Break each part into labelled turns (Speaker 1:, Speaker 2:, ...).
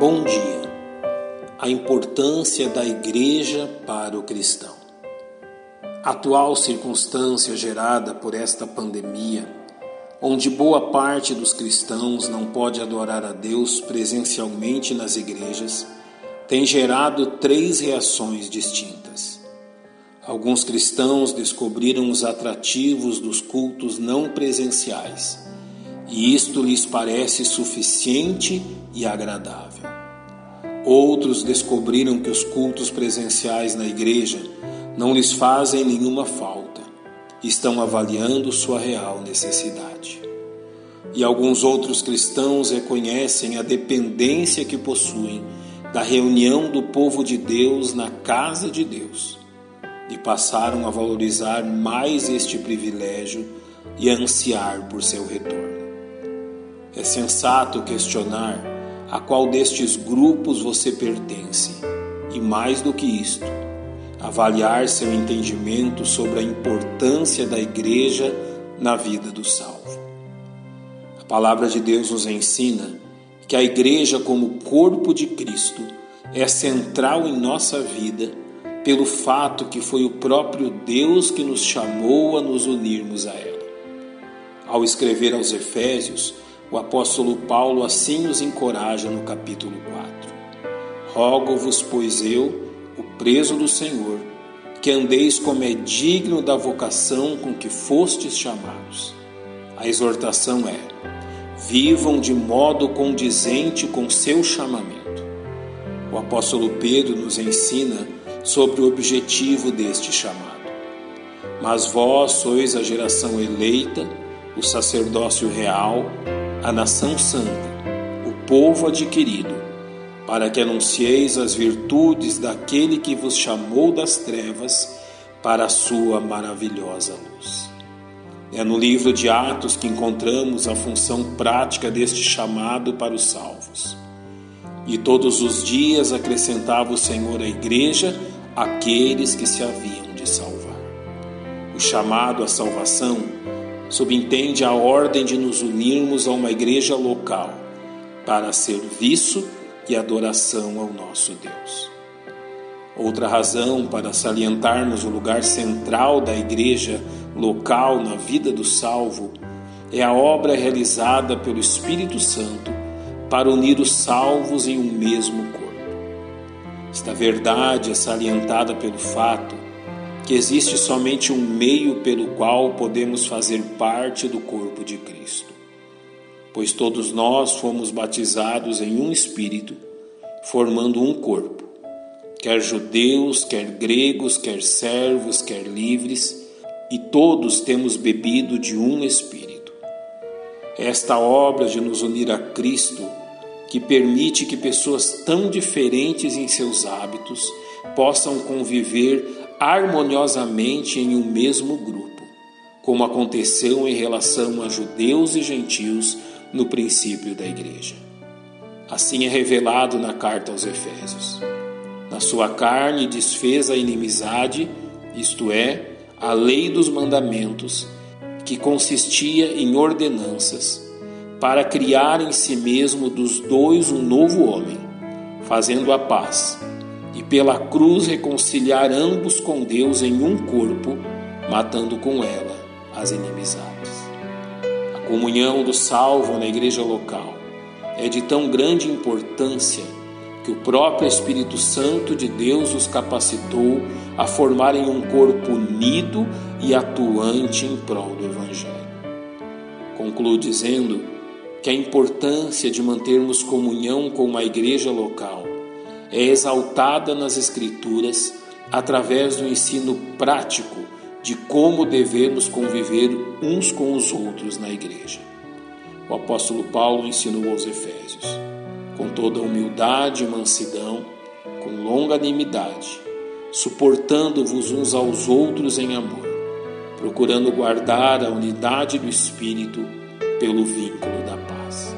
Speaker 1: Bom dia. A importância da igreja para o cristão. A atual circunstância gerada por esta pandemia, onde boa parte dos cristãos não pode adorar a Deus presencialmente nas igrejas, tem gerado três reações distintas. Alguns cristãos descobriram os atrativos dos cultos não presenciais e isto lhes parece suficiente e agradável. Outros descobriram que os cultos presenciais na igreja não lhes fazem nenhuma falta, estão avaliando sua real necessidade. E alguns outros cristãos reconhecem a dependência que possuem da reunião do povo de Deus na casa de Deus e passaram a valorizar mais este privilégio e a ansiar por seu retorno. É sensato questionar a qual destes grupos você pertence e, mais do que isto, avaliar seu entendimento sobre a importância da igreja na vida do salvo. A palavra de Deus nos ensina que a igreja, como corpo de Cristo, é central em nossa vida pelo fato que foi o próprio Deus que nos chamou a nos unirmos a ela. Ao escrever aos Efésios, o apóstolo Paulo assim nos encoraja no capítulo 4. Rogo-vos, pois eu, o preso do Senhor, que andeis como é digno da vocação com que fostes chamados. A exortação é: vivam de modo condizente com seu chamamento. O apóstolo Pedro nos ensina sobre o objetivo deste chamado. Mas vós sois a geração eleita, o sacerdócio real, a nação santa, o povo adquirido, para que anuncieis as virtudes daquele que vos chamou das trevas para a sua maravilhosa luz. É no livro de Atos que encontramos a função prática deste chamado para os salvos. E todos os dias acrescentava o Senhor à igreja aqueles que se haviam de salvar. O chamado à salvação subentende a ordem de nos unirmos a uma igreja local para serviço e adoração ao nosso Deus. Outra razão para salientarmos o lugar central da igreja local na vida do salvo é a obra realizada pelo Espírito Santo para unir os salvos em um mesmo corpo. Esta verdade é salientada pelo fato que existe somente um meio pelo qual podemos fazer parte do corpo de Cristo. Pois todos nós fomos batizados em um Espírito, formando um corpo, quer judeus, quer gregos, quer servos, quer livres, e todos temos bebido de um Espírito. Esta obra de nos unir a Cristo que permite que pessoas tão diferentes em seus hábitos possam conviver harmoniosamente em um mesmo grupo, como aconteceu em relação a judeus e gentios no princípio da igreja. Assim é revelado na carta aos Efésios. Na sua carne desfez a inimizade, isto é, a lei dos mandamentos, que consistia em ordenanças, para criar em si mesmo dos dois um novo homem, fazendo a paz e pela cruz reconciliar ambos com Deus em um corpo, matando com ela as inimizades. A comunhão do salvo na igreja local é de tão grande importância que o próprio Espírito Santo de Deus os capacitou a formarem um corpo unido e atuante em prol do Evangelho. Concluo dizendo que a importância de mantermos comunhão com uma igreja local é exaltada nas Escrituras através do ensino prático de como devemos conviver uns com os outros na igreja. O apóstolo Paulo ensinou aos Efésios, com toda humildade e mansidão, com longanimidade, suportando-vos uns aos outros em amor, procurando guardar a unidade do Espírito pelo vínculo da paz.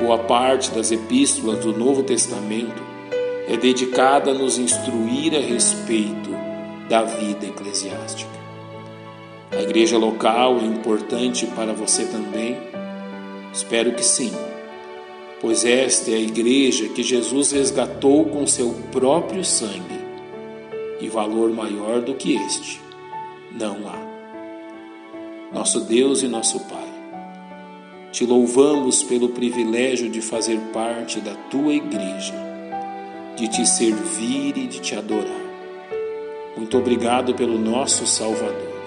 Speaker 1: Boa parte das epístolas do Novo Testamento é dedicada a nos instruir a respeito da vida eclesiástica. A igreja local é importante para você também? Espero que sim. pois esta é a igreja que Jesus resgatou com seu próprio sangue, e valor maior do que este não há. Nosso Deus e nosso Pai, te louvamos pelo privilégio de fazer parte da tua igreja, de te servir e de te adorar. Muito obrigado pelo nosso Salvador,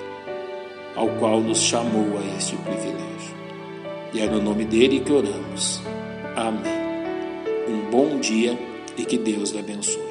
Speaker 1: ao qual nos chamou a este privilégio. E é no nome dele que oramos. Amém. Um bom dia e que Deus lhe abençoe.